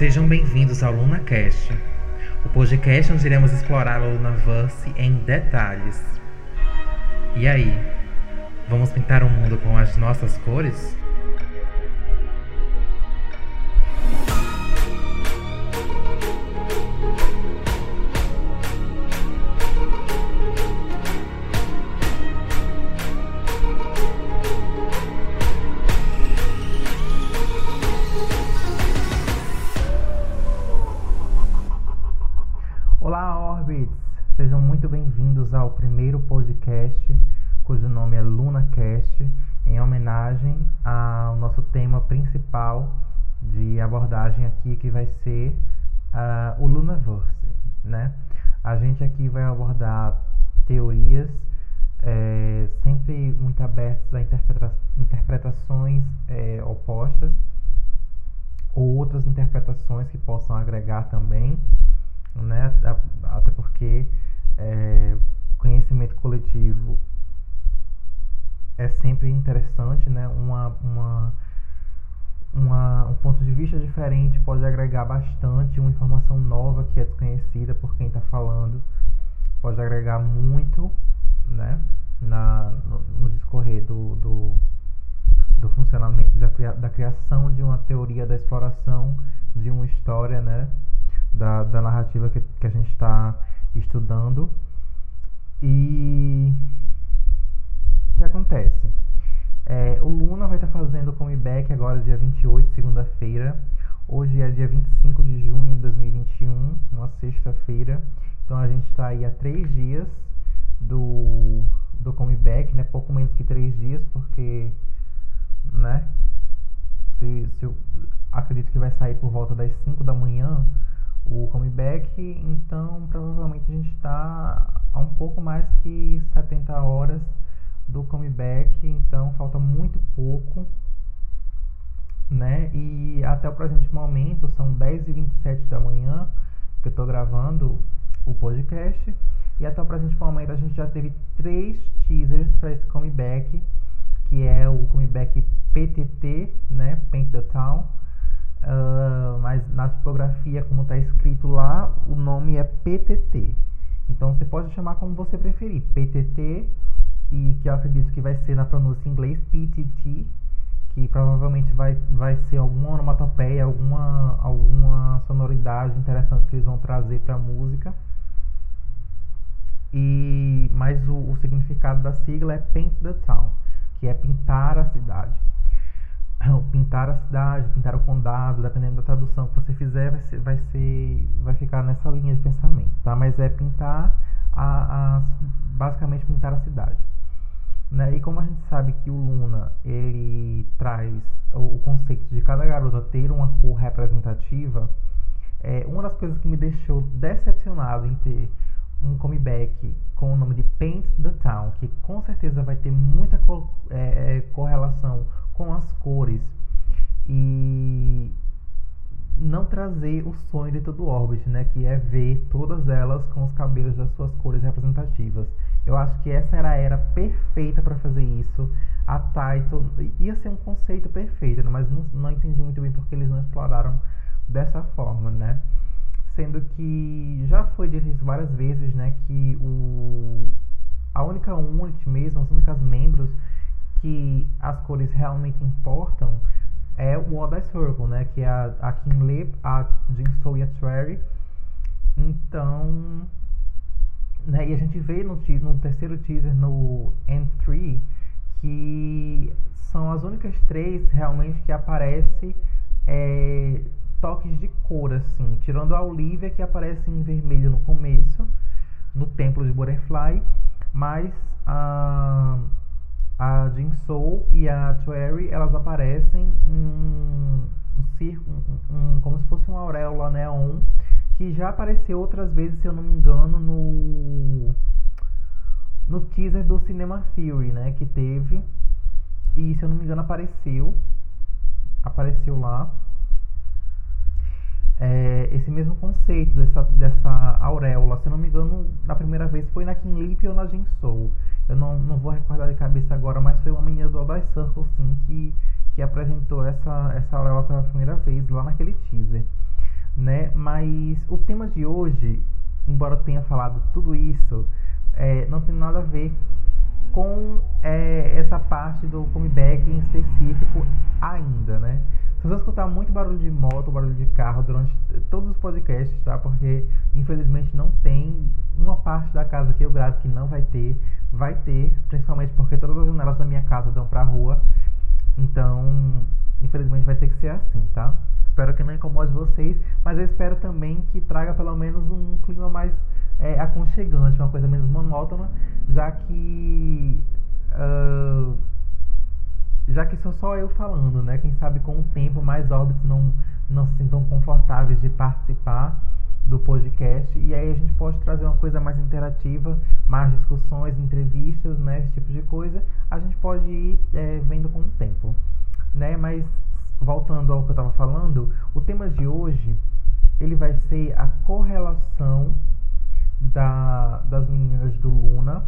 Sejam bem-vindos ao LunaCast, o podcast onde iremos explorar o Lunaverse em detalhes. E aí, vamos pintar o mundo com as nossas cores? Principal de abordagem aqui, que vai ser uh, o Lunaverse, né? A gente aqui vai abordar teorias é, sempre muito abertas a interpreta interpretações é, opostas ou outras interpretações que possam agregar também né? Até porque é, conhecimento coletivo é sempre interessante, né? Uma, uma, uma, um ponto de vista diferente pode agregar bastante, uma informação nova que é desconhecida por quem está falando, pode agregar muito, né? Na, no, no discorrer do, do, do funcionamento, da, da criação de uma teoria da exploração de uma história, né? da, da narrativa que, que a gente está estudando. E o que acontece? É, o Luna vai estar tá fazendo o comeback agora, dia 28, segunda-feira. Hoje é dia 25 de junho de 2021, uma sexta-feira. Então a gente está aí há três dias do, do comeback, né? Pouco menos que três dias, porque, né? Se, se eu acredito que vai sair por volta das 5 da manhã, o comeback, então provavelmente a gente está a um pouco mais que 70 horas do comeback, então falta muito pouco, né? E até o presente momento, são 10h27 da manhã que eu estou gravando o podcast, e até o presente momento a gente já teve três teasers para esse comeback, que é o comeback PTT, né? Paint the Town Uh, mas na tipografia, como está escrito lá, o nome é PTT. Então você pode chamar como você preferir, PTT, e que eu acredito que vai ser na pronúncia em inglês PTT, que provavelmente vai, vai ser alguma onomatopeia, alguma, alguma sonoridade interessante que eles vão trazer para a música. E, mas o, o significado da sigla é Paint the Town, que é pintar a cidade. pintar a cidade, pintar o condado, dependendo da tradução que você fizer, vai ser, vai ser, vai ficar nessa linha de pensamento, tá? Mas é pintar a, a basicamente pintar a cidade. Né? E como a gente sabe que o Luna ele traz o, o conceito de cada garota ter uma cor representativa, é uma das coisas que me deixou decepcionado em ter um comeback com o nome de Paint the Town, que com certeza vai ter muita co é, é correlação com as cores e não trazer o sonho de todo Orbit, né, que é ver todas elas com os cabelos das suas cores representativas. Eu acho que essa era a era perfeita para fazer isso. A Taito ia ser um conceito perfeito, né, mas não, não entendi muito bem porque eles não exploraram dessa forma, né? Sendo que já foi dito isso várias vezes, né, que o a única unit mesmo, as únicas membros que as cores realmente importam é o Odd Circle, né? Que é a, a Kim Lip, a Jinso e a Trary. Então, né? E a gente vê no, no terceiro teaser, no N3, que são as únicas três realmente que aparece é, toques de cor, assim. Tirando a Olivia, que aparece em vermelho no começo, no Templo de Butterfly. Mas a... a Jinsoul e a Tueri, elas aparecem em um, um círculo, um, um, como se fosse uma auréola neon, que já apareceu outras vezes, se eu não me engano, no no teaser do Cinema Theory, né, que teve. E se eu não me engano apareceu apareceu lá é, esse mesmo conceito dessa, dessa auréola. Se eu não me engano, da primeira vez foi na Kim Lip ou na Jinsoul. Eu não, não vou recordar de cabeça agora, mas foi uma menina do All Circle, sim, que, que apresentou essa, essa auréola pela primeira vez lá naquele teaser. né? Mas o tema de hoje, embora eu tenha falado tudo isso, é, não tem nada a ver com é, essa parte do comeback em específico ainda, né? Vocês vão escutar muito barulho de moto, barulho de carro durante todos os podcasts, tá? Porque infelizmente não tem uma parte da casa que eu gravo que não vai ter. Vai ter, principalmente porque todas as janelas da minha casa dão pra rua. Então, infelizmente vai ter que ser assim, tá? Espero que não incomode vocês, mas eu espero também que traga pelo menos um clima mais é, aconchegante, uma coisa menos monótona, já que. Uh, já que sou só eu falando, né? Quem sabe com o tempo mais órbitos não, não se sintam confortáveis de participar do podcast e aí a gente pode trazer uma coisa mais interativa, mais discussões, entrevistas, né? Esse tipo de coisa. A gente pode ir é, vendo com o tempo, né? Mas voltando ao que eu estava falando, o tema de hoje ele vai ser a correlação da, das meninas do Luna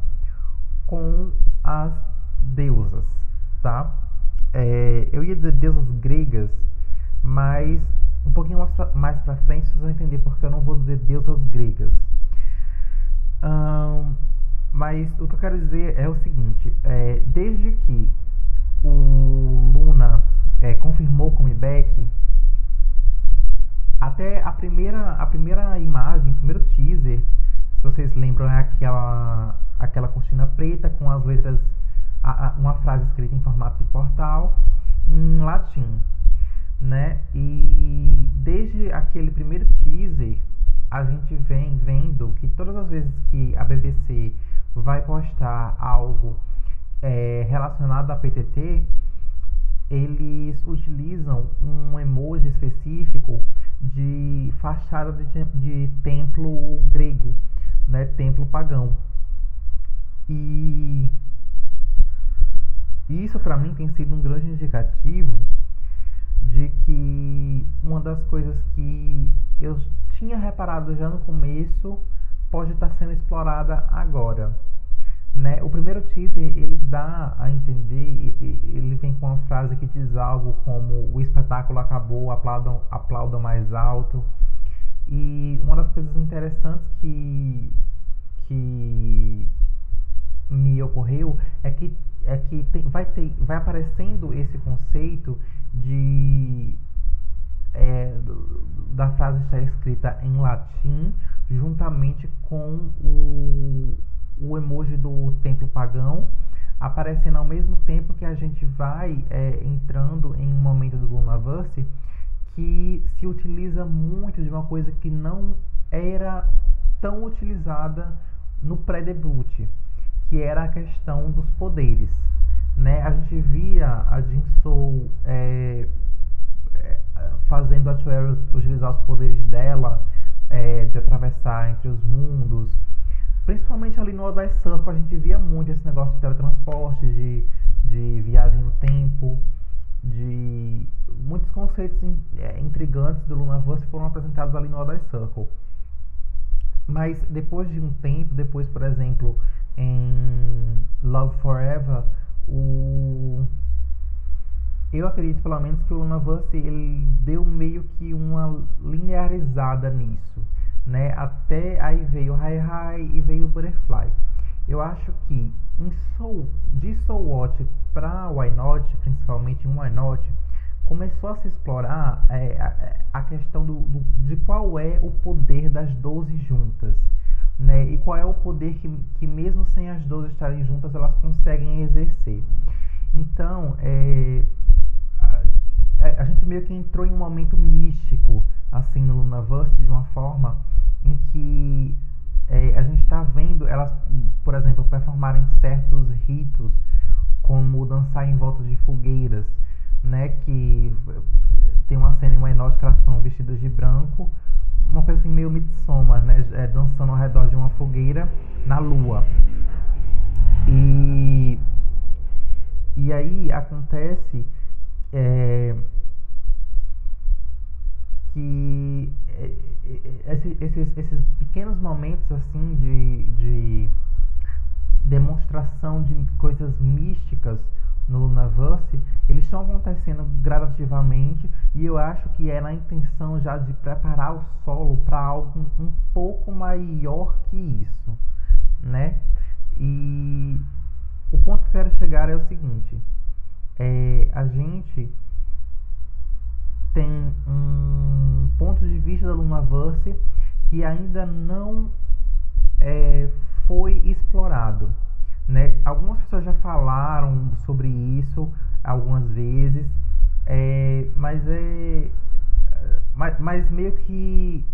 com as deusas, tá? É, eu ia dizer deusas gregas, mas um pouquinho mais pra frente vocês vão entender porque eu não vou dizer deusas gregas. Um, mas o que eu quero dizer é o seguinte: é, desde que o Luna é, confirmou o comeback, até a primeira, a primeira imagem, o primeiro teaser, se vocês lembram, é aquela, aquela cortina preta com as letras, a, a, uma frase escrita em formato de portal, em latim. Né? E desde aquele primeiro teaser, a gente vem vendo que todas as vezes que a BBC vai postar algo é, relacionado à PTT, eles utilizam um emoji específico de fachada de, de templo grego, né, templo pagão. E isso para mim tem sido um grande indicativo de que uma das coisas que eu tinha reparado já no começo pode estar sendo explorada agora. Né? O primeiro teaser ele dá a entender, ele vem com uma frase que diz algo como o espetáculo acabou, aplaudam, aplaudam mais alto. E uma das coisas interessantes que, que me ocorreu é que, é que tem, vai, ter, vai aparecendo esse conceito de é, da frase estar escrita em latim juntamente com o o emoji do templo pagão aparecendo ao mesmo tempo que a gente vai é, entrando em um momento do Lunaverse que se utiliza muito de uma coisa que não era tão utilizada no pré-debut, que era a questão dos poderes. Né? A gente via a Jinsoul é, é, fazendo a Chuero utilizar os poderes dela é, de atravessar entre os mundos, Principalmente ali no Odyssey Circle a gente via muito esse negócio de teletransporte, de, de viagem no tempo, de muitos conceitos é, intrigantes do Lunaverse foram apresentados ali no Odyssey Circle. Mas depois de um tempo, depois, por exemplo, em Love Forever, o eu acredito pelo menos que o Lunaverse ele deu meio que uma linearizada nisso né? Até aí veio Hi Hi e veio Butterfly. Eu acho que em Soul, de Soul Watch para Why Not, principalmente em Why Not, começou a se explorar é, a, a, questão do, do, de qual é o poder das 12 juntas. Né? E qual é o poder que, que mesmo sem as 12 estarem juntas, elas conseguem exercer. Então, é, a, a gente meio que entrou em um momento místico assim no Lunaverse de uma forma em que é, a gente está vendo elas, por exemplo, performarem certos ritos, como dançar em volta de fogueiras, né? Que tem uma cena em Wynot que elas estão vestidas de branco, uma coisa assim meio Midsommar, né? É, dançando ao redor de uma fogueira na lua. E, e aí acontece é, que é, é, esses, esses pequenos momentos assim de, de demonstração de coisas místicas no Lunaverse, eles estão acontecendo gradativamente e eu acho que é na intenção já de preparar o solo para algo um pouco maior que isso, né? E o ponto que eu quero chegar é o seguinte: é, a gente tem um ponto de vista da Lunaverse que ainda não é, foi explorado. Né? Algumas pessoas já falaram sobre isso algumas vezes, é, mas é mas, mas meio que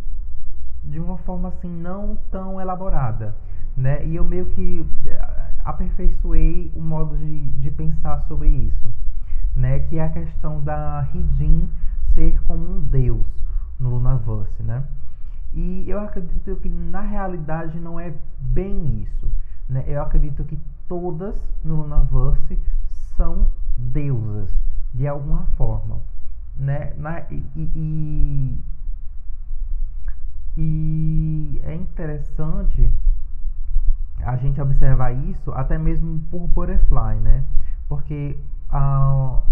de uma forma assim não tão elaborada, né? E eu meio que é, aperfeiçoei o modo de, de pensar sobre isso, né? Que é a questão da Hidin ser como um deus no Lunaverse, né? E eu acredito que na realidade não é bem isso. Né? Eu acredito que todas no Lunaverse são deusas, de alguma forma. Né? Na, e, e, e é interessante a gente observar isso até mesmo por Butterfly, né? Porque uh,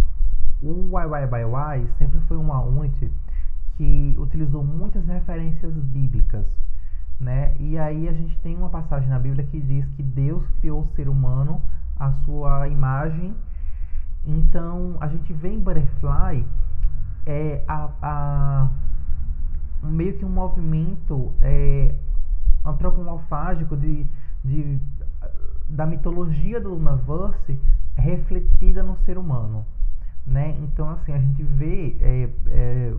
o YYBY sempre foi uma unity que utilizou muitas referências bíblicas, né? E aí a gente tem uma passagem na Bíblia que diz que Deus criou o ser humano à sua imagem. Então a gente vê em Butterfly é, a, a meio que um movimento é, antropomorfágico de, de, da mitologia do Lunaverse refletida no ser humano. Né? Então, assim, a gente vê é, é,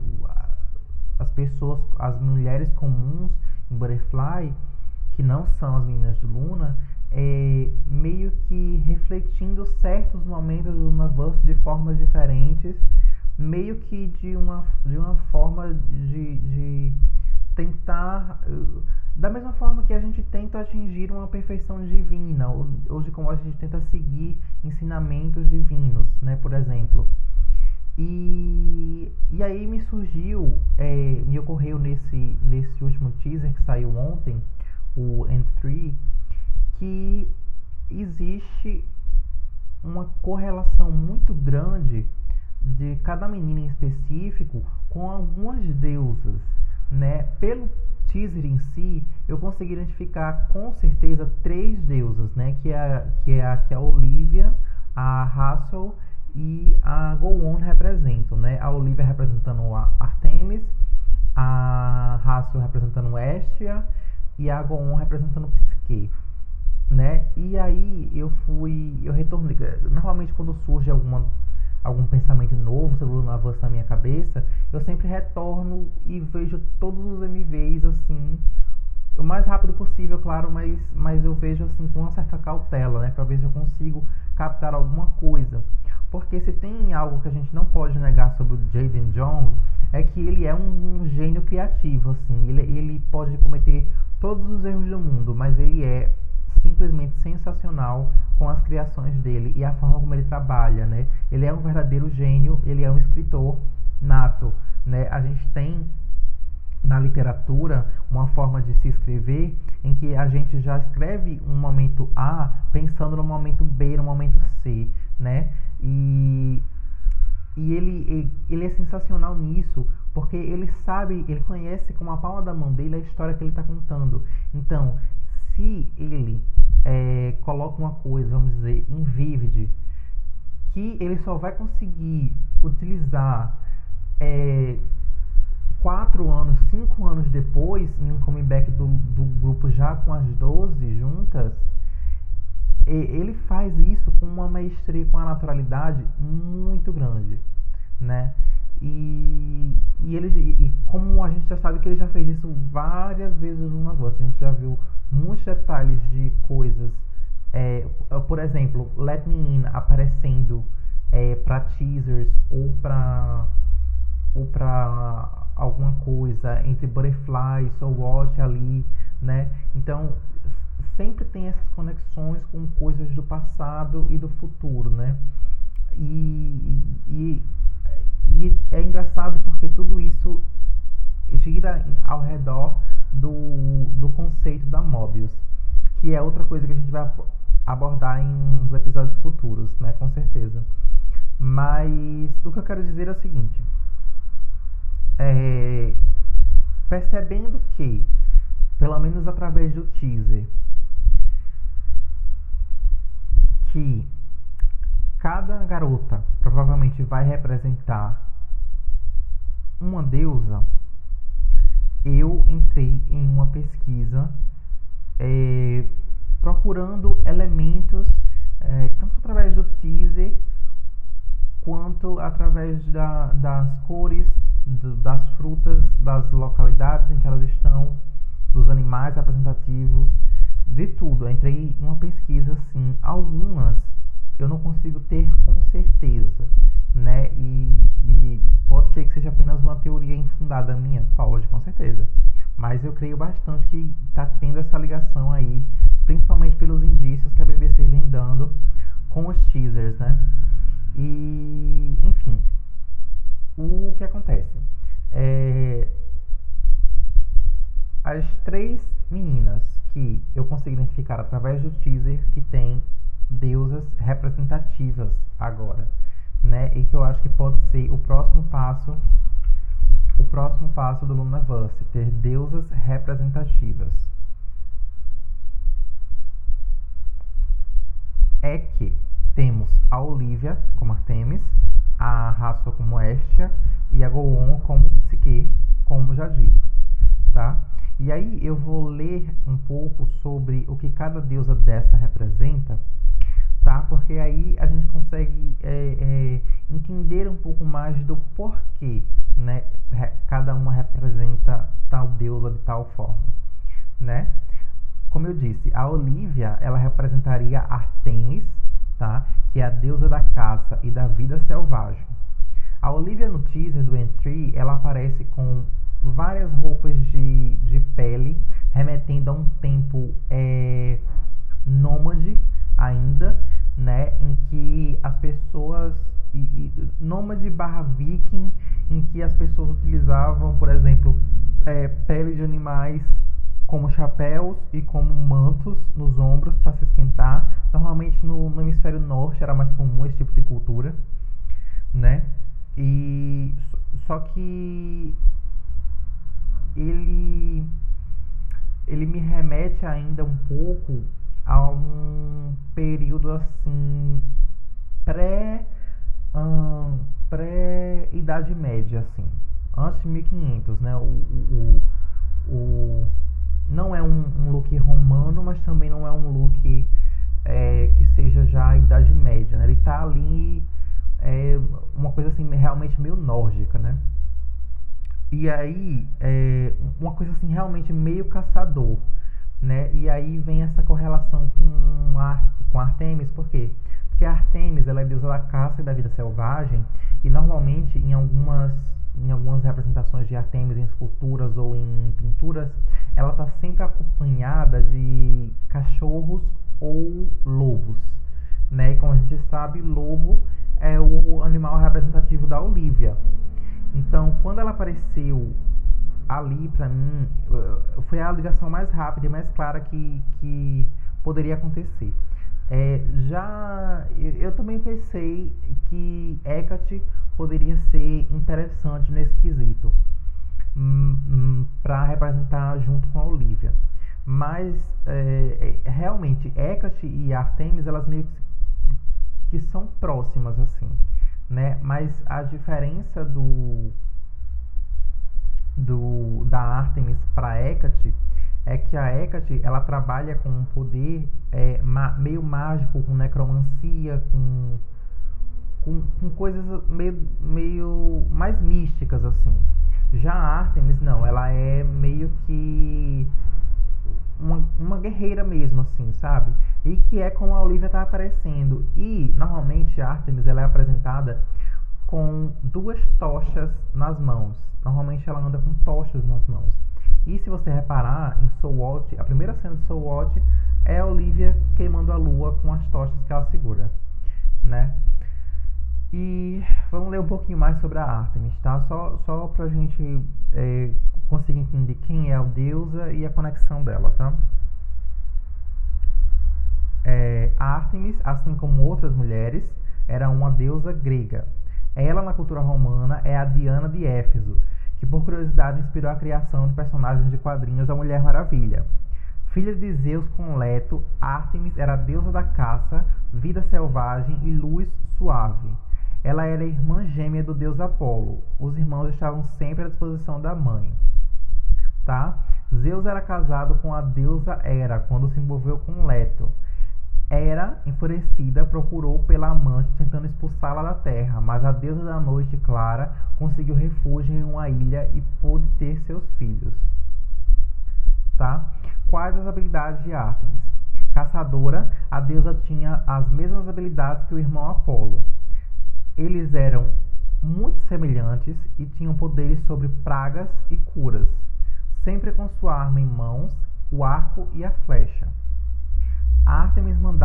as pessoas, as mulheres comuns em Butterfly, que não são as meninas de Luna, é, meio que refletindo certos momentos do Lunaverse de formas diferentes, meio que de uma, de uma forma de, de tentar. Da mesma forma que a gente tenta atingir uma perfeição divina, ou de como a gente tenta seguir ensinamentos divinos, né? Por exemplo. E, e aí me surgiu, é, me ocorreu nesse, nesse último teaser que saiu ontem, o N3, que existe uma correlação muito grande de cada menina em específico com algumas deusas, né? Pelo teaser em si, eu consegui identificar com certeza três deusas, né? Que é, que é a, que a Olivia, a Hassel e a Go On representam, né? A Olivia representando a Artemis, a Hassel representando Estia e a Go On representando Psique, né? E aí eu fui, eu retornei, normalmente quando surge alguma algum pensamento novo sobre o avanço na minha cabeça, eu sempre retorno e vejo todos os MVs assim, o mais rápido possível, claro, mas, mas eu vejo assim com uma certa cautela, né, para ver se eu consigo captar alguma coisa. Porque se tem algo que a gente não pode negar sobre o Jaden John, é que ele é um, um gênio criativo, assim. Ele, ele pode cometer todos os erros do mundo, mas ele é simplesmente sensacional com as criações dele e a forma como ele trabalha, né? Ele é um verdadeiro gênio, ele é um escritor nato, né? A gente tem na literatura uma forma de se escrever em que a gente já escreve um momento A pensando no momento B, no momento C, né? E, e ele, ele é sensacional nisso, porque ele sabe, ele conhece com a palma da mão dele a história que ele está contando. Então, se ele é, coloca uma coisa, vamos dizer, em Vivid, que ele só vai conseguir utilizar é, quatro anos, cinco anos depois, em um comeback do, do grupo já com as 12 juntas, ele faz isso com uma maestria, com uma naturalidade muito grande, né? E, e ele e como a gente já sabe que ele já fez isso várias vezes numa voz, a gente já viu muitos detalhes de coisas, é, por exemplo, Let Me In aparecendo é, para teasers ou para ou para alguma coisa entre Butterfly, So Watch ali, né? Então sempre tem essas conexões com coisas do passado e do futuro, né? E, e, e é engraçado porque tudo isso gira ao redor do, do conceito da Mobius, que é outra coisa que a gente vai abordar em uns episódios futuros, né? Com certeza. Mas o que eu quero dizer é o seguinte. É, percebendo que, pelo menos através do teaser, que cada garota provavelmente vai representar uma deusa, eu entrei em uma pesquisa é, procurando elementos, é, tanto através do teaser quanto através da, das cores, do, das frutas, das localidades em que elas estão, dos animais representativos, de tudo. Eu entrei em uma pesquisa assim, algumas eu não consigo ter com certeza, né? E, e pode ser que seja apenas uma teoria infundada minha, pode, com certeza. Mas eu creio bastante que está tendo essa ligação aí, principalmente pelos indícios que a BBC vem dando com os teasers, né? E, enfim, o que acontece? É, as três meninas que eu consegui identificar através do teaser que tem deusas representativas agora, né? E que eu acho que pode ser o próximo passo, o próximo passo do Lunaverse, ter deusas representativas. É que temos a Olivia como Artemis, a Raço como Estia e a Goon como Psique, como já dito, tá? E aí eu vou ler um pouco sobre o que cada deusa dessa representa? Porque aí a gente consegue é, é, entender um pouco mais do porquê, né? Cada uma representa tal deusa de tal forma, né? Como eu disse, a Olivia ela representaria Artemis, tá? Que é a deusa da caça e da vida selvagem. A Olivia no teaser do Entry ela aparece com várias roupas de, de pele, remetendo a um tempo é, nômade ainda, né, em que as pessoas e, e, nômade barra viking, em que as pessoas utilizavam, por exemplo, é, pele de animais como chapéus e como mantos nos ombros para se esquentar. Normalmente no, no, hemisfério norte era mais comum esse tipo de cultura, né? E só que ele ele me remete ainda um pouco a um período assim pré pré idade média assim antes de 1500 né? O, o, o não é um, um, look romano mas também não é um look é, que seja já a idade média né? ele tá ali é, uma coisa assim realmente meio nórdica né? E aí é, uma coisa assim realmente meio caçador né? E aí vem essa correlação com, a, com Artemis, por quê? Porque Artemis ela é deusa da caça e da vida selvagem, e normalmente em algumas, em algumas representações de Artemis em esculturas ou em pinturas, ela está sempre acompanhada de cachorros ou lobos. Né? E como a gente sabe, lobo é o animal representativo da Olivia. Então, quando ela apareceu ali para mim foi a ligação mais rápida e mais clara que, que poderia acontecer. É, já eu também pensei que Hecate poderia ser interessante nesse quesito hum, hum, para representar junto com a Olivia. Mas é, é, realmente Hecate e Artemis elas meio que, que são próximas assim, né? Mas a diferença do do, da Artemis para Hecate é que a Hecate ela trabalha com um poder é, ma, meio mágico, com necromancia, com, com, com, coisas meio, meio mais místicas assim. Já a Artemis não, ela é meio que uma, uma guerreira mesmo assim, sabe? E que é como a Olivia está aparecendo. E normalmente a Artemis ela é apresentada com duas tochas nas mãos. Normalmente ela anda com tochas nas mãos. E se você reparar em Soul Watch, a primeira cena de Soul Watch é a Olivia queimando a lua com as tochas que ela segura, né? E vamos ler um pouquinho mais sobre a Artemis, tá? Só, só pra gente é, conseguir entender quem é a deusa e a conexão dela, tá? é, Ártemis, assim como outras mulheres, era uma deusa grega. Ela, na cultura romana, é a Diana de Éfeso, que por curiosidade inspirou a criação de personagens de quadrinhos da Mulher Maravilha. Filha de Zeus com Leto, Ártemis era deusa da caça, vida selvagem e luz suave. Ela era irmã gêmea do deus Apolo. Os irmãos estavam sempre à disposição da mãe. Tá? Zeus era casado com a deusa Hera quando se envolveu com Leto. Hera, enfurecida, procurou pela amante tentando expulsá-la da terra, mas a deusa da noite clara conseguiu refúgio em uma ilha e pôde ter seus filhos. Tá? Quais as habilidades de Ártemis? Caçadora, a deusa tinha as mesmas habilidades que o irmão Apolo. Eles eram muito semelhantes e tinham poderes sobre pragas e curas, sempre com sua arma em mãos, o arco e a flecha.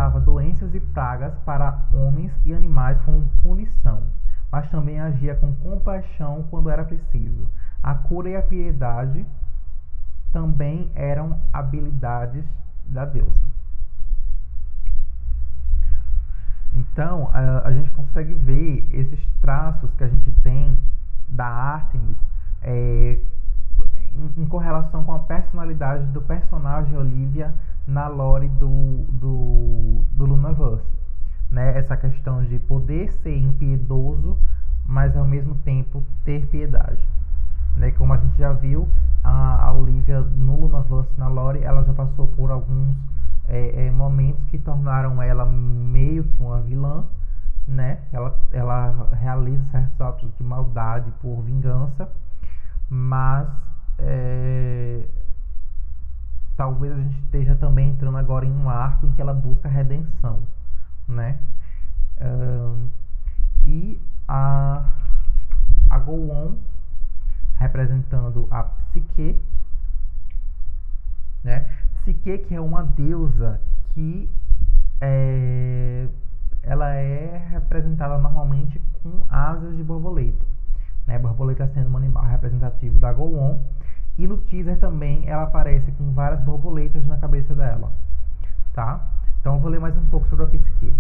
Mandava doenças e pragas para homens e animais como punição, mas também agia com compaixão quando era preciso. A cura e a piedade também eram habilidades da deusa. Então, a, a gente consegue ver esses traços que a gente tem da Artemis é, em, em, correlação com a personalidade do personagem Olivia na lore do, do, do Lunaverse. Né? Essa questão de poder ser impiedoso, mas ao mesmo tempo ter piedade. Né? Como a gente já viu, a, a Olivia no Lunaverse, na lore, ela já passou por alguns é, é, momentos que tornaram ela meio que uma vilã, né? Ela, ela realiza certos atos de maldade por vingança, mas é, talvez a gente esteja também entrando agora em um arco em que ela busca redenção, né? E a, a Go-On representando a psique, né? Psique que é uma deusa que é, ela é representada normalmente com asas de borboleta, né? Borboleta sendo um animal representativo da Go-On e no teaser também ela aparece com várias borboletas na cabeça dela, tá? Então eu vou ler mais um pouco sobre a Psique.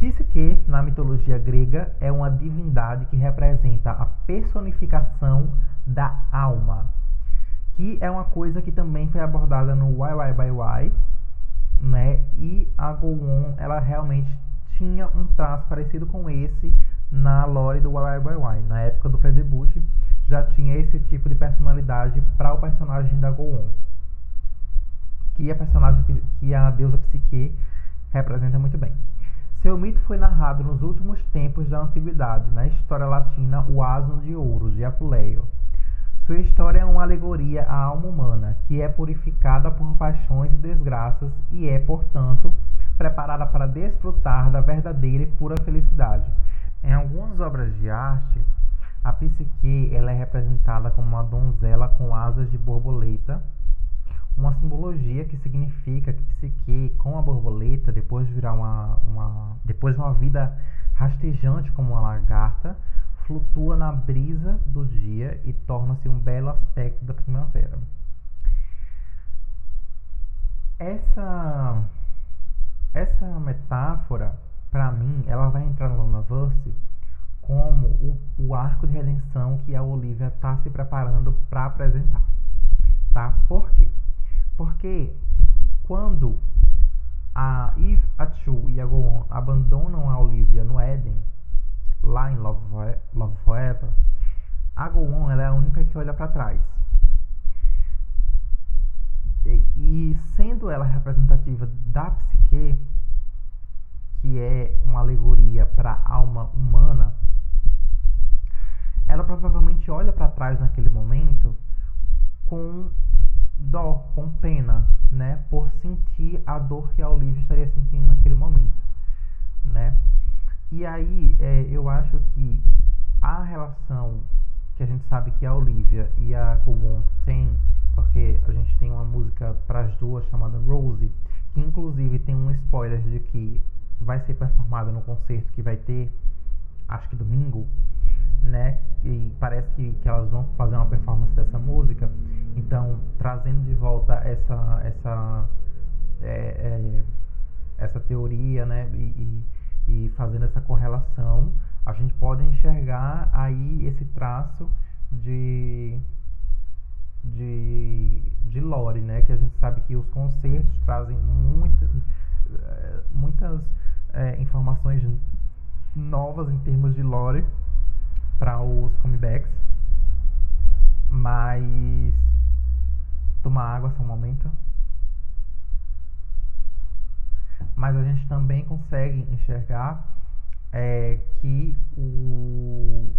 Psique, na mitologia grega, é uma divindade que representa a personificação da alma, que é uma coisa que também foi abordada no Why Why by Why, né? E a Go-On, ela realmente tinha um traço parecido com esse na lore do Why Why by Why. Na época do pré-debut, já tinha esse tipo de personalidade para o personagem da Go-On. Que a personagem que a deusa Psique representa muito bem. Seu mito foi narrado nos últimos tempos da antiguidade, na história latina O Asno de Ouro, de Apuleio. Sua história é uma alegoria à alma humana, que é purificada por paixões e desgraças e é, portanto, preparada para desfrutar da verdadeira e pura felicidade. Em algumas obras de arte, a psique ela é representada como uma donzela com asas de borboleta, uma simbologia que significa que psique, com a borboleta, depois de virar uma, uma depois de uma vida rastejante como uma lagarta, flutua na brisa do dia e torna-se um belo aspecto da primavera. Essa essa metáfora, para mim, ela vai entrar no Lunaverse como o, o arco de redenção que a Olivia está se preparando para apresentar. Tá? Por quê? Porque quando a Eve, a Chu e a Goon abandonam a Olivia no Éden, lá em Love, Love Forever, a Goon ela é a única que olha para trás. E, e sendo ela representativa da psique, que é uma alegoria para a alma humana, ela provavelmente olha para trás naquele momento com dó, com pena, né, por sentir a dor que a Olivia estaria sentindo naquele momento, né? E aí é, eu acho que a relação que a gente sabe que a Olivia e a Kowon têm, porque a gente tem uma música para as duas chamada Rose, que inclusive tem um spoiler de que vai ser performada no concerto que vai ter, acho que domingo, né? E parece que, que elas vão fazer uma performance dessa música. Então, trazendo de volta essa essa é, é, essa teoria, né, e, e, e fazendo essa correlação, a gente pode enxergar aí esse traço de de, de lore, né? Que a gente sabe que os concertos trazem muita, eh, muitas é, informações novas em termos de lore para os comebacks. Mas tomar água só um momento. Mas a gente também consegue enxergar é, que o,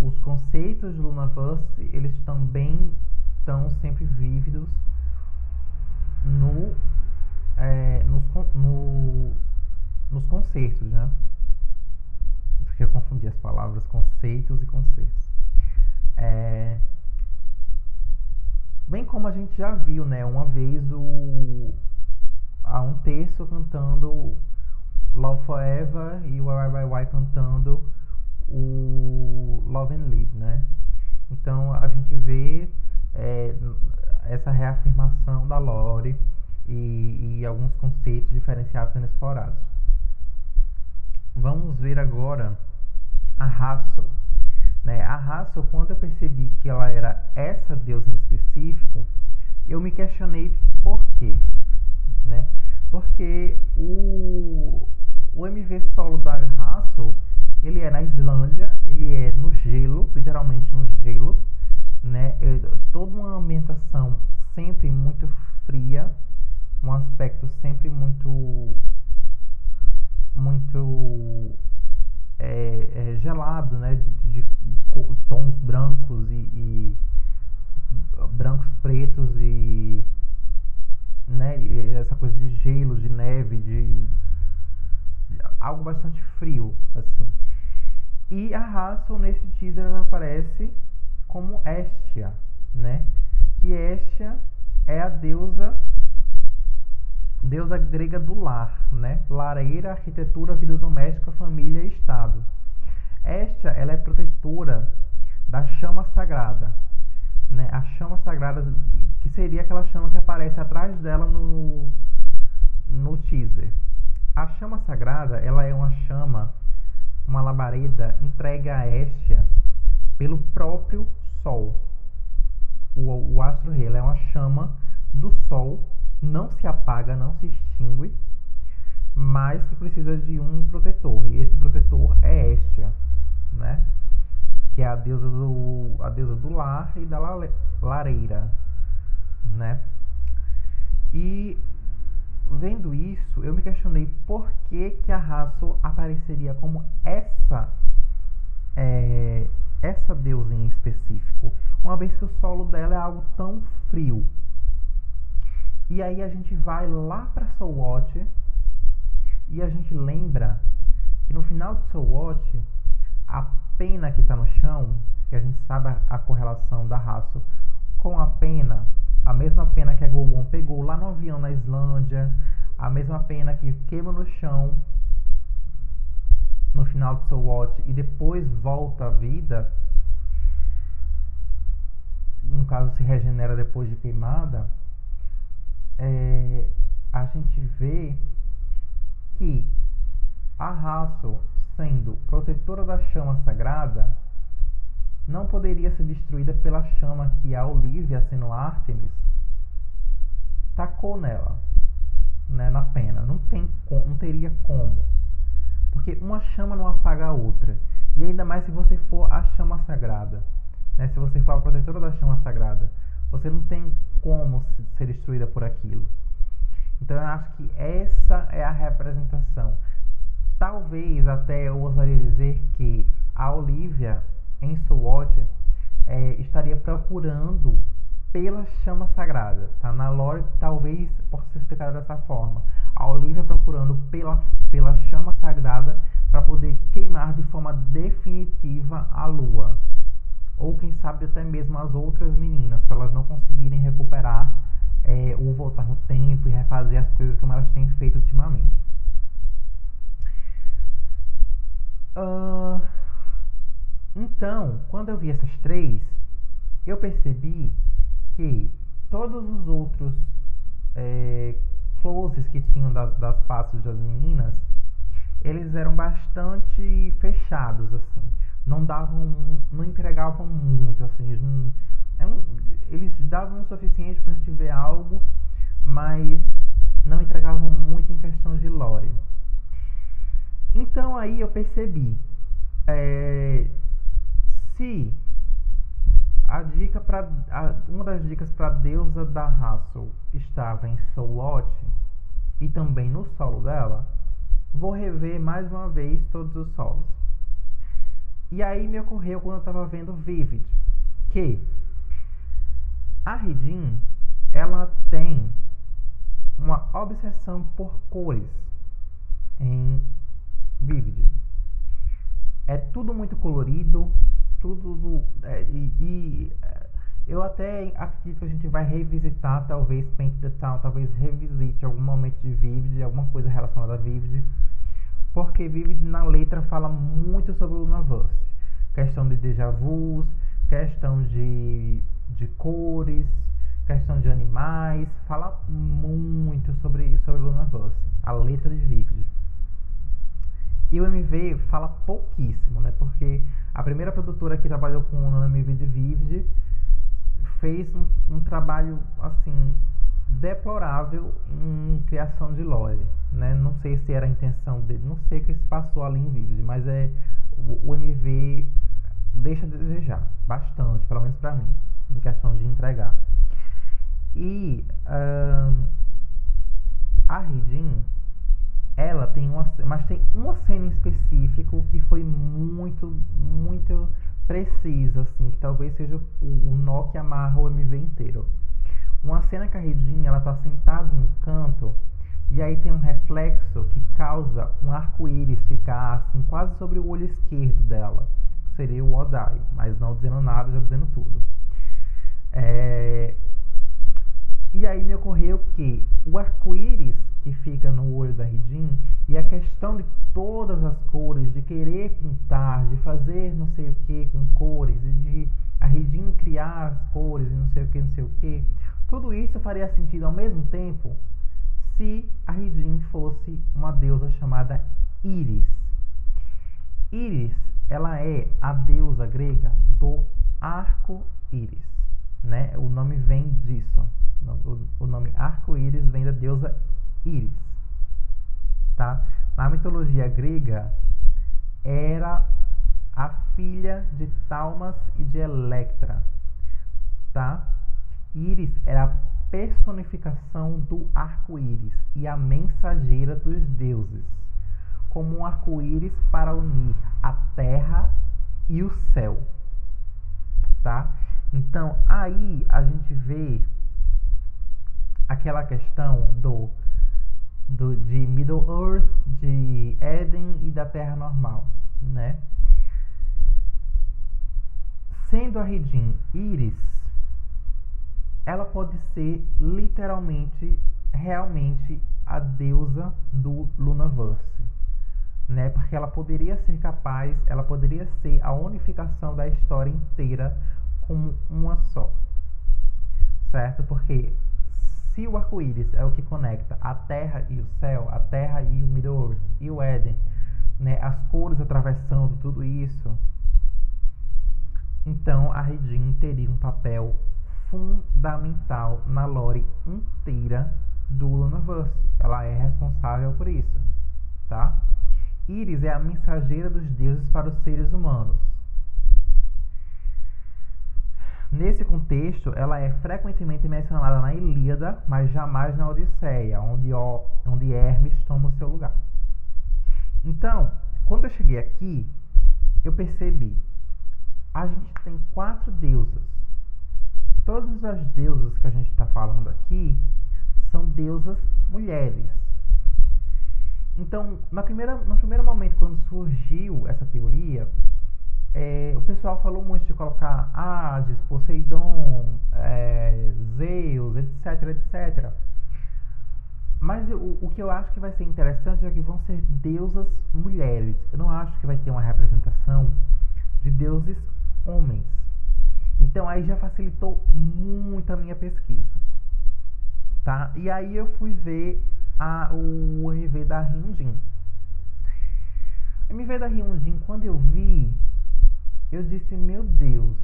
os conceitos de Lunaverse, eles também estão sempre vívidos no, é, nos, no, nos concertos, né? Porque eu confundi as palavras conceitos e concertos. É, bem como a gente já viu, né? Uma vez o, há um terço cantando Love Forever e o Why cantando o Love and Live, né? Então a gente vê é, essa reafirmação da Lore e, e, alguns conceitos diferenciados sendo explorados. Vamos ver agora a Hassel. Né? A Hassel, quando eu percebi que ela era essa deusa em específico, eu me questionei por quê. Né? Porque o, o MV solo da Hassel ele é na Islândia, ele é no gelo, literalmente no gelo, né? É toda uma ambientação sempre muito fria, um aspecto sempre muito muito é, é, gelado, né? De, de, tons brancos e, e, brancos pretos e né? E essa coisa de gelo, de neve, de algo bastante frio, assim. E a Hassel, nesse teaser, ela aparece como Estia, né? Que Estia é a deusa deusa grega do lar, né? Lareira, arquitetura, vida doméstica, família e estado. Estia, ela é protetora da chama sagrada, né? A chama sagrada que seria aquela chama que aparece atrás dela no no teaser. A chama sagrada, ela é uma chama uma labareda entregue a Estia pelo próprio Sol. O, o astro rei é uma chama do Sol, não se apaga, não se extingue, mas que precisa de um protetor. E esse protetor é Estia, né? que é a deusa do, a deusa do lar e da lareira. Né? E vendo isso, eu me questionei por que, que a Hassel apareceria como essa é, essa deusa em específico, uma vez que o solo dela é algo tão frio. E aí a gente vai lá para Soul Watch e a gente lembra que no final de Soul Watch, a pena que está no chão, que a gente sabe a, a correlação da raça com a pena a mesma pena que a Lá no avião na Islândia, a mesma pena que queima no chão no final do seu watch e depois volta à vida, no caso se regenera depois de queimada, é, a gente vê que a Hassel, sendo protetora da chama sagrada, não poderia ser destruída pela chama que a Olivia, sendo Artemis, tacou nela, né, na pena. Não, tem, não teria como. Porque uma chama não apaga a outra. E ainda mais se você for a chama sagrada. Né, se você for a protetora da chama sagrada. Você não tem como ser destruída por aquilo. Então eu acho que essa é a representação. Talvez até eu ousaria dizer que a Olivia em Sword é, estaria procurando pela chama sagrada. Tá? Na lore talvez possa ser explicada dessa forma. A Olivia procurando pela, pela chama sagrada para poder queimar de forma definitiva a lua. Ou quem sabe até mesmo as outras meninas, para elas não conseguirem recuperar é, ou voltar no tempo e refazer as coisas como elas têm feito ultimamente. Uh, então, quando eu vi essas três, eu percebi que todos os outros é, closes que tinham das, das faces das meninas, eles eram bastante fechados, assim. Não davam, não entregavam muito, assim. Eles, não, é eles davam o suficiente pra gente ver algo, mas não entregavam muito em questão de lore. Então aí eu percebi, é, se a dica para uma das dicas para a deusa da Hassel estava em Solot e também no solo dela, vou rever mais uma vez todos os solos. E aí me ocorreu quando eu estava vendo Vivid que a Ridin ela tem uma obsessão por cores em Vivid. É tudo muito colorido, tudo. É, e, e, é, eu até acredito que a gente vai revisitar, talvez, Paint the Town, talvez revisite algum momento de Vivid, alguma coisa relacionada a Vivid. Porque Vivid na letra fala muito sobre o Lunaverse. Questão de déjà vus, questão de, de cores, questão de animais, fala muito sobre, sobre Lunaverse, a letra de Vivid. E o MV fala pouquíssimo, né? Porque a primeira produtora que trabalhou com o MV de Vivid fez um, um, trabalho, assim, deplorável em criação de lore, né? Não sei se era a intenção dele, não sei o que se passou ali em Vivid, mas é o, o MV deixa a desejar bastante, pelo menos para mim, em questão de entregar. E a Ridin, ela tem uma, mas tem uma cena em específico que foi muito, muito precisa, assim, que talvez seja o, o nó que amarra o MV inteiro. Uma cena que a ela tá sentada em um canto e aí tem um reflexo que causa um arco-íris ficar assim quase sobre o olho esquerdo dela. Seria o Odai, mas não dizendo nada, já dizendo tudo. É, e aí me ocorreu que o arco-íris que fica no olho da Ridin e a questão de todas as cores, de querer pintar, de fazer não sei o que com cores, e de a Ridin criar as cores e não sei o que, não sei o que, tudo isso faria sentido ao mesmo tempo se a Ridin fosse uma deusa chamada Íris. Íris, ela é a deusa grega do arco-íris, né? O nome vem disso. O, nome arco-íris vem da deusa Íris. Tá? Na mitologia grega, era a filha de Talmas e de Electra. Tá? Íris era a personificação do arco-íris e a mensageira dos deuses, como um arco-íris para unir a terra e o céu. Tá? Então, aí a gente vê aquela questão do, do de Middle Earth, de Éden e da Terra normal, né? Sendo a Regin Iris, ela pode ser literalmente, realmente a deusa do Lunaverse, né? Porque ela poderia ser capaz, ela poderia ser a unificação da história inteira como uma só, certo? Porque se o arco-íris é o que conecta a Terra e o céu, a Terra e o Middle Earth e o Éden, né, as cores atravessando tudo isso, então a Regine teria um papel fundamental na lore inteira do Lunaverse. Ela é responsável por isso, tá? Iris é a mensageira dos deuses para os seres humanos. Nesse contexto, ela é frequentemente mencionada na Ilíada, mas jamais na Odisseia, onde, onde Hermes toma o seu lugar. Então, quando eu cheguei aqui, eu percebi, a gente tem quatro deusas. Todas as deusas que a gente está falando aqui são deusas mulheres. Então, na primeira, no primeiro momento, quando surgiu essa teoria, é, o pessoal falou muito de colocar Hades, Poseidon, é, Zeus, etc, etc. Mas o, o que eu acho que vai ser interessante é que vão ser deusas mulheres. Eu não acho que vai ter uma representação de deuses homens. Então aí já facilitou muito a minha pesquisa. Tá? E aí eu fui ver a, o MV da Hyunjin. O MV da Hyunjin, quando eu vi, eu disse, meu Deus,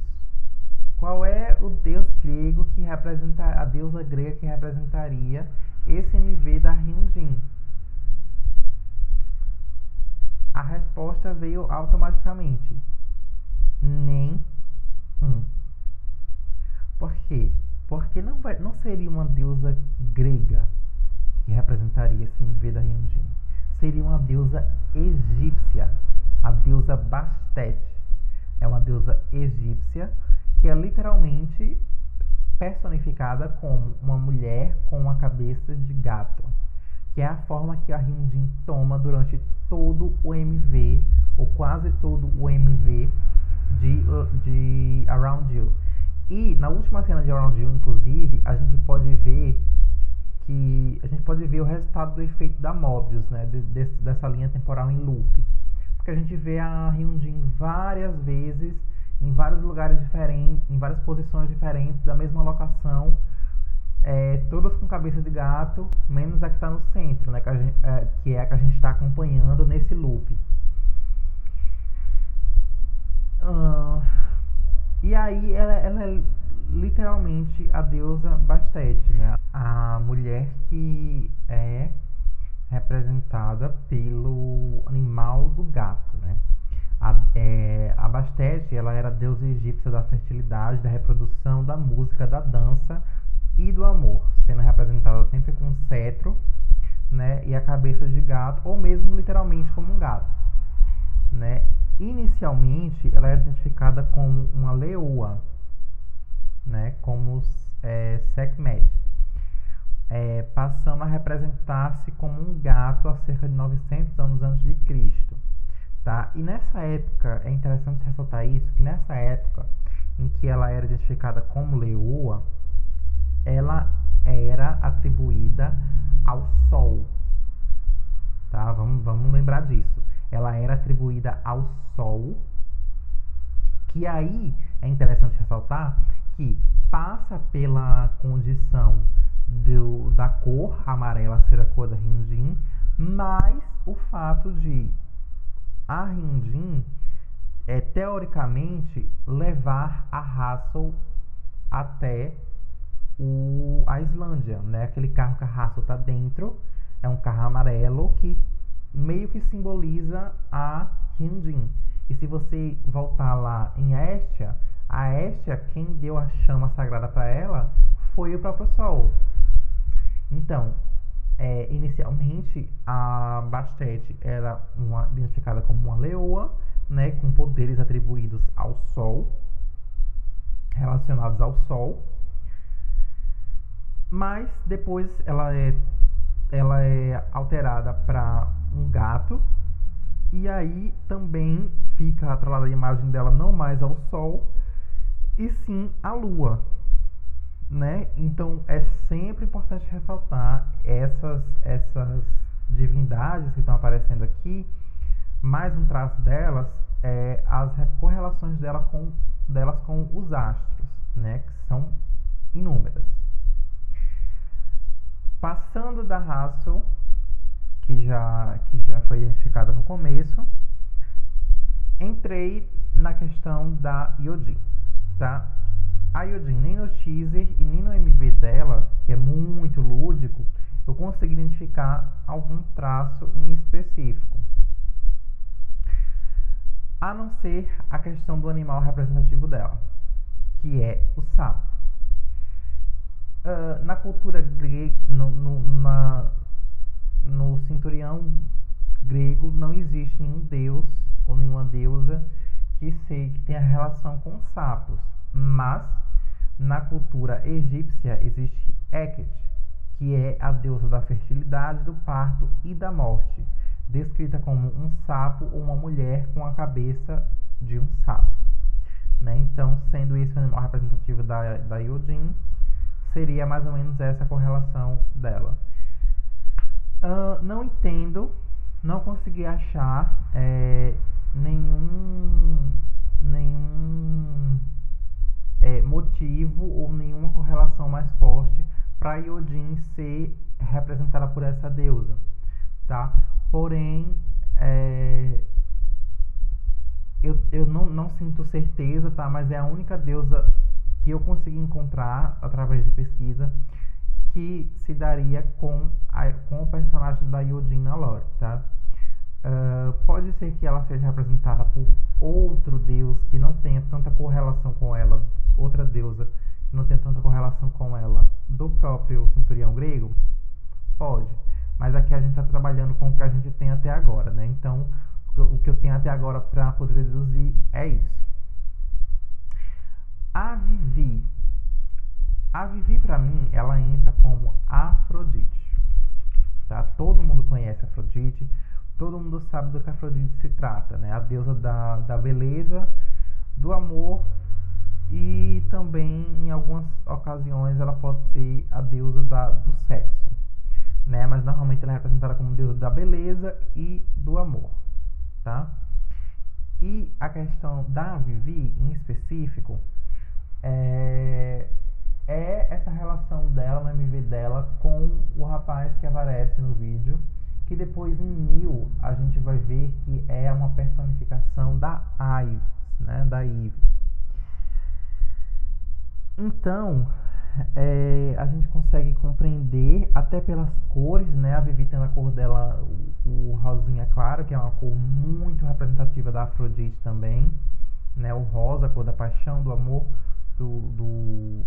qual é o deus grego que representa a deusa grega que representaria esse MV da Hyunjin? A resposta veio automaticamente. Nem um. Por quê? Porque não, vai, não seria uma deusa grega que representaria esse MV da Hyunjin. Seria uma deusa egípcia, a deusa Bastet. É uma deusa egípcia que é literalmente personificada como uma mulher com uma cabeça de gato, que é a forma que a Hyunjin toma durante todo o MV, ou quase todo o MV de, de Around You. E na última cena de Around You, inclusive, a gente pode ver que a gente pode ver o resultado do efeito da Mobius, né, de, de, dessa linha temporal em loop. Porque a gente vê a Hyunjin várias vezes em vários lugares diferentes, em várias posições diferentes da mesma locação, é, todas com cabeça de gato, menos a que está no centro, né, que, gente, é, que é a que a gente está acompanhando nesse loop. Uh, e aí ela, ela, é literalmente a deusa Bastet, né? A mulher que é representada pelo animal do gato, né? A, é, a Bastet, ela era deusa egípcia da fertilidade, da reprodução, da música, da dança e do amor, sendo representada sempre com um cetro, né? E a cabeça de gato, ou mesmo literalmente como um gato, né? Inicialmente, ela era identificada como uma leoa, né, como é, Sekhmet, é, passando a representar-se como um gato há cerca de 900 anos antes de Cristo. Tá? E nessa época, é interessante ressaltar isso, que nessa época em que ela era identificada como leoa, ela era atribuída ao Sol. Tá? Vamos, vamos lembrar disso ela era atribuída ao Sol, que aí é interessante ressaltar que passa pela condição do, da cor amarela ser a cor da Hyunjin, mas o fato de a Hyunjin é, teoricamente levar a Hassel até o, a Islândia, né? Aquele carro que a Hassel está dentro é um carro amarelo que meio que simboliza a Hyunjin. E se você voltar lá em Estia, a Estia, quem deu a chama sagrada para ela foi o próprio Sol. Então, é, inicialmente, a Bastet era uma, identificada como uma leoa, né, com poderes atribuídos ao Sol, relacionados ao Sol. Mas depois ela é, ela é alterada para um gato. E aí também fica atrelada a imagem dela não mais ao sol, e sim à lua. Né? Então é sempre importante ressaltar essas, essas divindades que estão aparecendo aqui. Mais um traço delas é as correlações dela com, delas com os astros, né? que são inúmeras. Passando da Hassel que já, que já foi identificada no começo, entrei na questão da Yodin, tá? A Yodin, nem no teaser e nem no MV dela, que é muito lúdico, eu consegui identificar algum traço em específico. A não ser a questão do animal representativo dela, que é o sapo. Uh, na cultura grega, no, no, no cinturão grego não existe nenhum deus ou nenhuma deusa que, se, que tenha relação com sapos, mas na cultura egípcia existe Heket, que é a deusa da fertilidade, do parto e da morte, descrita como um sapo ou uma mulher com a cabeça de um sapo. Né? Então, sendo esse o animal representativo da, da Yodin, seria mais ou menos essa a correlação dela. Uh, não entendo, não consegui achar é, nenhum, nenhum é, motivo ou nenhuma correlação mais forte para Iodin ser representada por essa deusa, tá? Porém, é, eu, eu não, não sinto certeza, tá? Mas é a única deusa que eu consegui encontrar através de pesquisa que se daria com, a, com o personagem da Yodin na lore, tá? Uh, pode ser que ela seja representada por outro deus que não tenha tanta correlação com ela, outra deusa que não tenha tanta correlação com ela do próprio centurião grego? Pode. Mas aqui a gente está trabalhando com o que a gente tem até agora, né? Então, o que eu tenho até agora para poder deduzir é isso. A Vivi. A Vivi, para mim, ela entra como Afrodite. Tá? Todo mundo conhece Afrodite todo mundo sabe do que Afrodite se trata, né? A deusa da, da beleza, do amor e também em algumas ocasiões ela pode ser a deusa da, do sexo, né? Mas normalmente ela é representada como deusa da beleza e do amor, tá? E a questão da Vivi em específico é, é essa relação dela, no MV dela, com o rapaz que aparece no vídeo que depois em Mil a gente vai ver que é uma personificação da Ives, né, da Eve. Então, é, a gente consegue compreender até pelas cores, né? A Vivi tem a cor dela, o, o rosinha claro, que é uma cor muito representativa da Afrodite também, né? O rosa, a cor da paixão, do amor, do, do,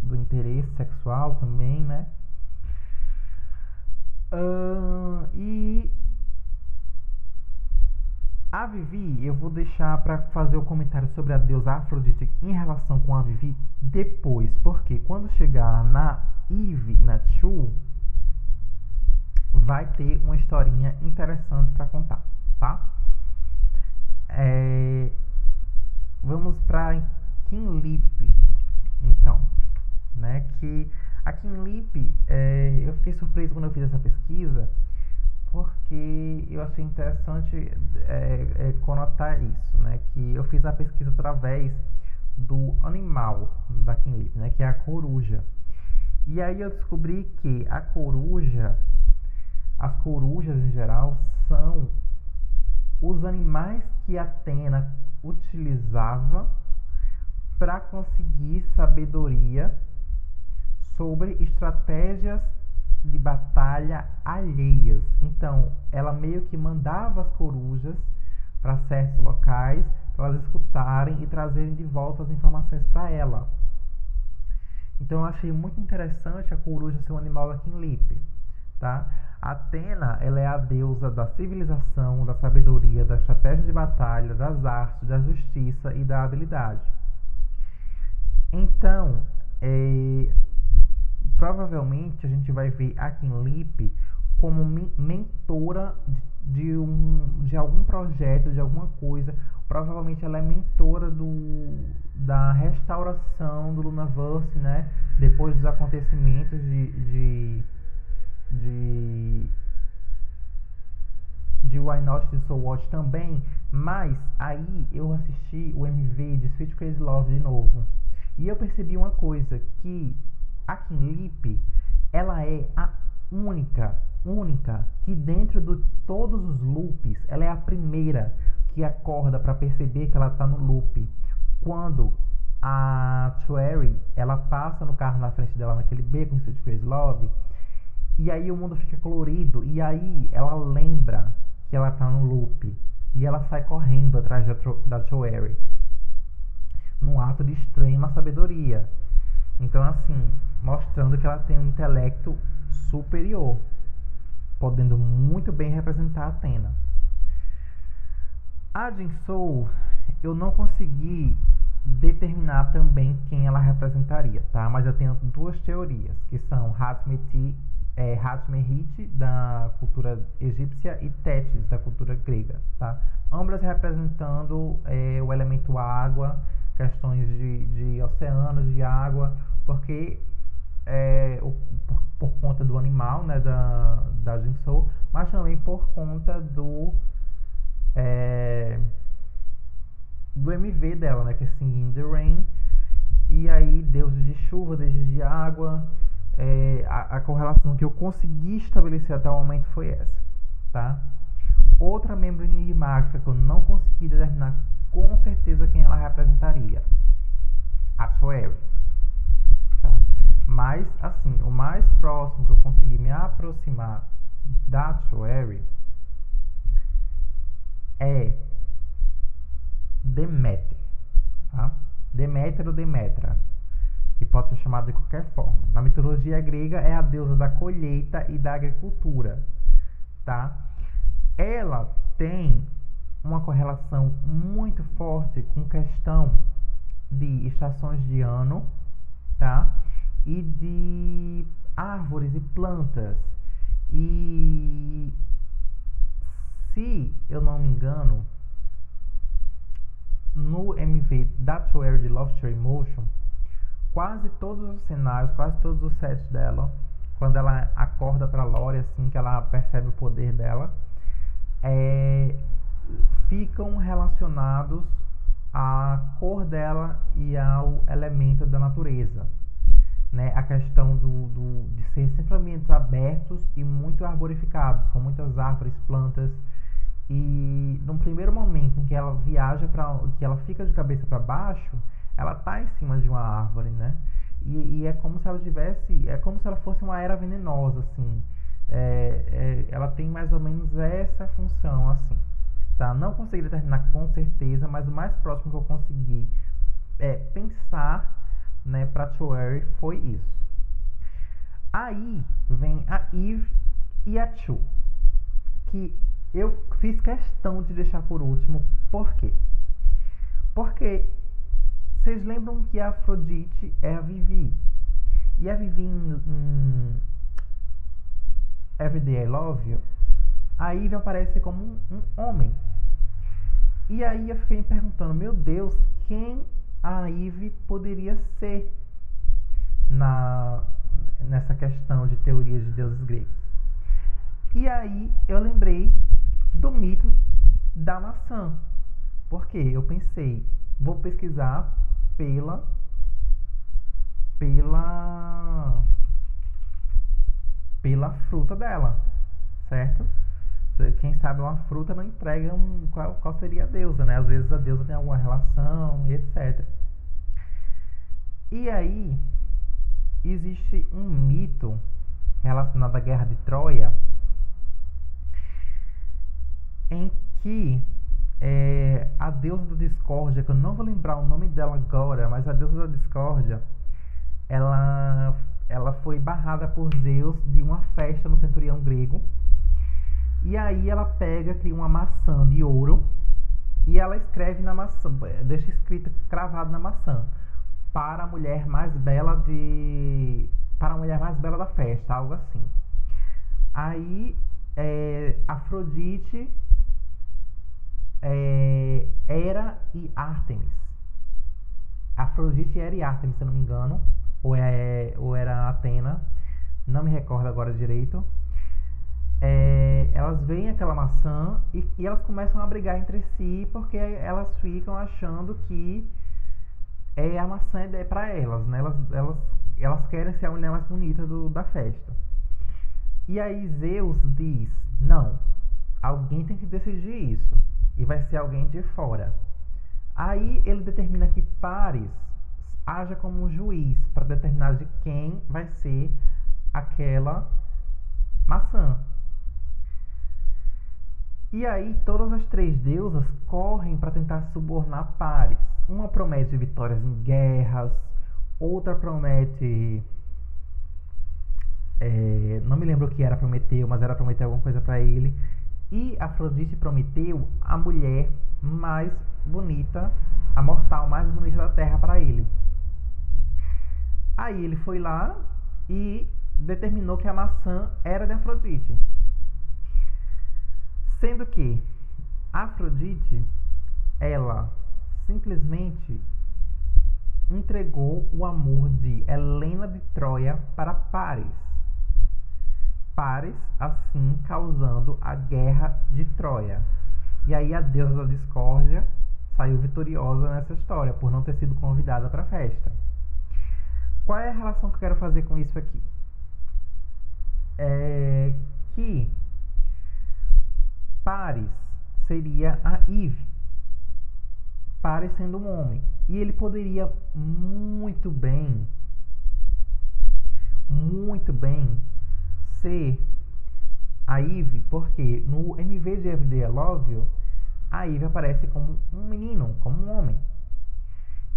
do interesse sexual também, né? Uh, e a Vivi, eu vou deixar para fazer o comentário sobre a deusa Afrodite em relação com a Vivi depois, porque quando chegar na Eve na Chu, vai ter uma historinha interessante para contar, tá? É, vamos para Kim Lip, então, né? Que Aqui em Lip, é, eu fiquei surpreso quando eu fiz essa pesquisa, porque eu achei interessante é, é, conotar isso, né? Que eu fiz a pesquisa através do animal da Kinlip, né? Que é a coruja. E aí eu descobri que a coruja, as corujas em geral, são os animais que Atena utilizava para conseguir sabedoria sobre estratégias de batalha alheias. Então, ela meio que mandava as corujas para certos locais para elas escutarem e trazerem de volta as informações para ela. Então, eu achei muito interessante a coruja ser um animal em Lipe, tá? Atena, ela é a deusa da civilização, da sabedoria, da estratégia de batalha, das artes, da justiça e da habilidade. Então, é, provavelmente a gente vai ver a Kim Lip como mentora de, de, um, de algum projeto, de alguma coisa. Provavelmente ela é mentora do, da restauração do Lunaverse, né? Depois dos acontecimentos de, de, de, de Why Not de Soul Watch também. Mas aí eu assisti o MV de Sweet Crazy Love de novo. E eu percebi uma coisa, que a Kinlip, ela é a única, única que dentro de todos os loops, ela é a primeira que acorda para perceber que ela está no loop. Quando a Cherry, ela passa no carro na frente dela naquele beco em Sweet Crazy Love, e aí o mundo fica colorido, e aí ela lembra que ela está no loop, e ela sai correndo atrás da, da Cherry, num ato de extrema sabedoria. Então, assim, mostrando que ela tem um intelecto superior, podendo muito bem representar Atena. A Jinsou, eu não consegui determinar também quem ela representaria, tá? Mas eu tenho duas teorias, que são Hatmeti, é, da cultura egípcia, e Tétis, da cultura grega, tá? Ambas representando é, o elemento água, questões de, de oceanos, de água, porque é, por, por, conta do animal, né, da, da Jinsou, mas também por conta do é, do MV dela, né, que é Singing in the Rain, e aí deuses de chuva, deuses de água, é, a, a correlação que eu consegui estabelecer até o momento foi essa, tá? Outra membro enigmática que eu não consegui determinar com certeza quem ela representaria. A Choeri. Mas, assim, o mais próximo que eu consegui me aproximar da Choeri é Deméter. Tá? Deméter ou Demetra, que pode ser chamado de qualquer forma. Na mitologia grega é a deusa da colheita e da agricultura. Tá? Ela tem uma correlação muito forte com questão de estações de ano, tá? E de árvores e plantas. E se eu não me engano, no MV da Tower de Love Story Motion, quase todos os cenários, quase todos os sets dela, quando ela acorda para Lore, assim que ela percebe o poder dela, é, ficam relacionados à cor dela e ao elemento da natureza. Né? A questão do, do, de ser sempre ambientes abertos e muito arborificados, com muitas árvores, plantas. E num primeiro momento em que ela viaja para que ela fica de cabeça para baixo, ela está em cima de uma árvore, né? E, e, é como se ela tivesse, é como se ela fosse uma era venenosa, assim. É, é, ela tem mais ou menos essa função, assim. Tá? Não consegui determinar com certeza, mas o mais próximo que eu consegui é, pensar né, para Chueri foi isso. Aí vem a Eve e a Chu, que eu fiz questão de deixar por último. Por quê? Porque vocês lembram que a Afrodite é a Vivi. E a Vivi em, em Everyday I Love You a Eve aparece como um, um homem. E aí eu fiquei me perguntando, meu Deus, quem a Eve poderia ser na, nessa questão de teorias de deuses gregos? E aí eu lembrei do mito da maçã. Porque eu pensei, vou pesquisar pela pela pela fruta dela, certo? Quem sabe uma fruta não entrega um, qual, qual seria a deusa, né? Às vezes a deusa tem alguma relação e etc. E aí existe um mito relacionado à guerra de Troia em que é, a deusa da discórdia, que eu não vou lembrar o nome dela agora, mas a deusa da discórdia, ela, ela foi barrada por Zeus de uma festa no centurião grego e aí ela pega, cria uma maçã de ouro e ela escreve na maçã, deixa escrito cravado na maçã para a mulher mais bela de para a mulher mais bela da festa, algo assim. Aí é, Afrodite é, Hera e Artemis. Afrodite, Hera e Artemis, se eu não me engano, ou, é, ou era Atena, não me recordo agora direito é, elas veem aquela maçã e, e, elas começam a brigar entre si porque elas ficam achando que é, a maçã é para elas, né? Elas, elas, elas querem ser a mulher mais bonita do, da festa. E aí Zeus diz: não, alguém tem que decidir isso e vai ser alguém de fora. Aí ele determina que Paris haja como um juiz para determinar de quem vai ser aquela maçã. E aí todas as três deusas correm para tentar subornar pares. Uma promete vitórias em guerras, outra promete. É, não me lembro o que era Prometeu, mas era prometer alguma coisa para ele. E Afrodite prometeu a mulher mais bonita, a mortal mais bonita da terra para ele. Aí ele foi lá e determinou que a maçã era de Afrodite. Sendo que Afrodite, ela simplesmente entregou o amor de Helena de Troia para Paris. Paris, assim, causando a guerra de Troia. E aí a deusa da discórdia saiu vitoriosa nessa história, por não ter sido convidada para a festa. Qual é a relação que eu quero fazer com isso aqui? é que Paris seria a Eve, Paris sendo um homem. E ele poderia muito bem, muito bem ser a Eve, porque no MV de FD Love You, a Eve aparece como um menino, como um homem.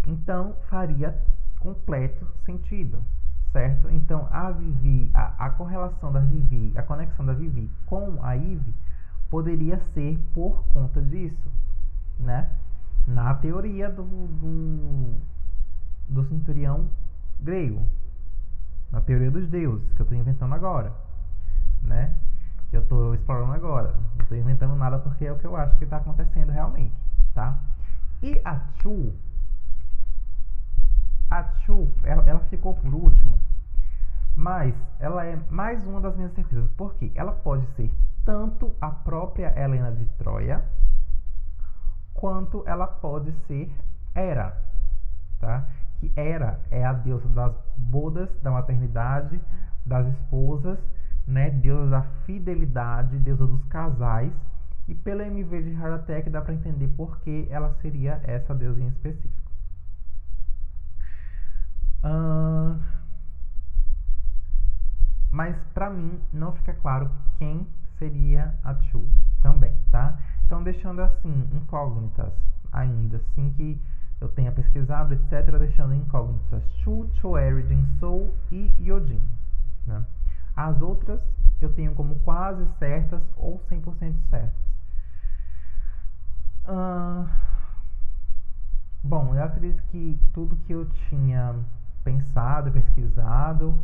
Então faria completo sentido, certo? Então a Vivi, a, a correlação da Vivi, a conexão da Vivi com a Eve poderia ser por conta disso, né? Na teoria do, do, do centurião grego, na teoria dos deuses, que eu estou inventando agora, né? Que eu estou explorando agora. Não estou inventando nada porque é o que eu acho que está acontecendo realmente, tá? E a Chu, a Chu, ela, ela ficou por último, mas ela é mais uma das minhas certezas, porque ela pode ser tanto a própria Helena de Troia, quanto ela pode ser Hera, tá? Que Hera é a deusa das bodas, da maternidade, das esposas, né? Deusa da fidelidade, deusa dos casais. E pelo MV de Haratech dá para entender por que ela seria essa deusa em específico. Mas para mim não fica claro quem seria a Chu também, tá? Então deixando assim incógnitas ainda, assim que eu tenha pesquisado, etc, deixando incógnitas Chu, Choeri, Jinsou e Yojin, né? As outras eu tenho como quase certas ou 100% certas. Bom, eu acredito que tudo que eu tinha pensado, pesquisado,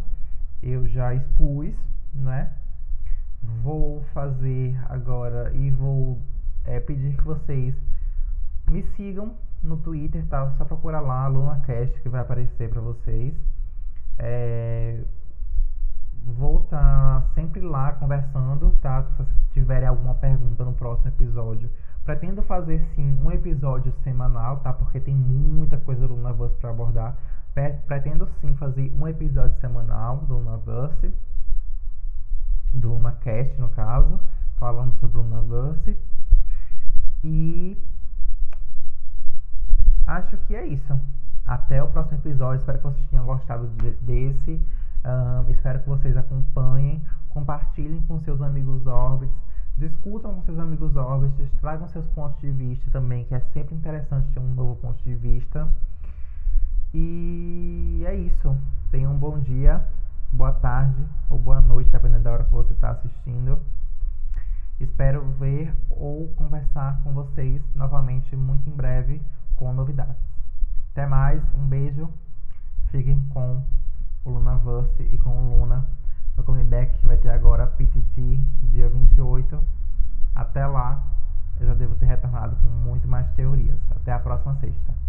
eu já expus, né? Vou fazer agora e vou é, pedir que vocês me sigam no Twitter, tá? Só procurar lá, LunaCast, que vai aparecer para vocês. É, vou estar tá sempre lá conversando, tá? Se vocês tiverem alguma pergunta no próximo episódio. Pretendo fazer sim um episódio semanal, tá? Porque tem muita coisa do Lunaverse para abordar. Pretendo sim fazer um episódio semanal do Lunaverse, do LunaCast no caso, falando sobre o Lunaverse. E acho que é isso. Até o próximo episódio. Espero que vocês tenham gostado de, desse. Um, espero que vocês acompanhem, compartilhem com seus amigos Orbits, discutam com seus amigos Orbits, tragam seus pontos de vista também, que é sempre interessante ter um novo ponto de vista. E é isso. Tenham um bom dia, boa tarde ou boa noite, dependendo da hora que você está assistindo. Espero ver ou conversar com vocês novamente muito em breve com novidades. Até mais, um beijo. Fiquem com o Lunaverse e com o Luna no comeback que vai ter agora PTT dia 28. Até lá, eu já devo ter retornado com muito mais teorias. Até a próxima sexta.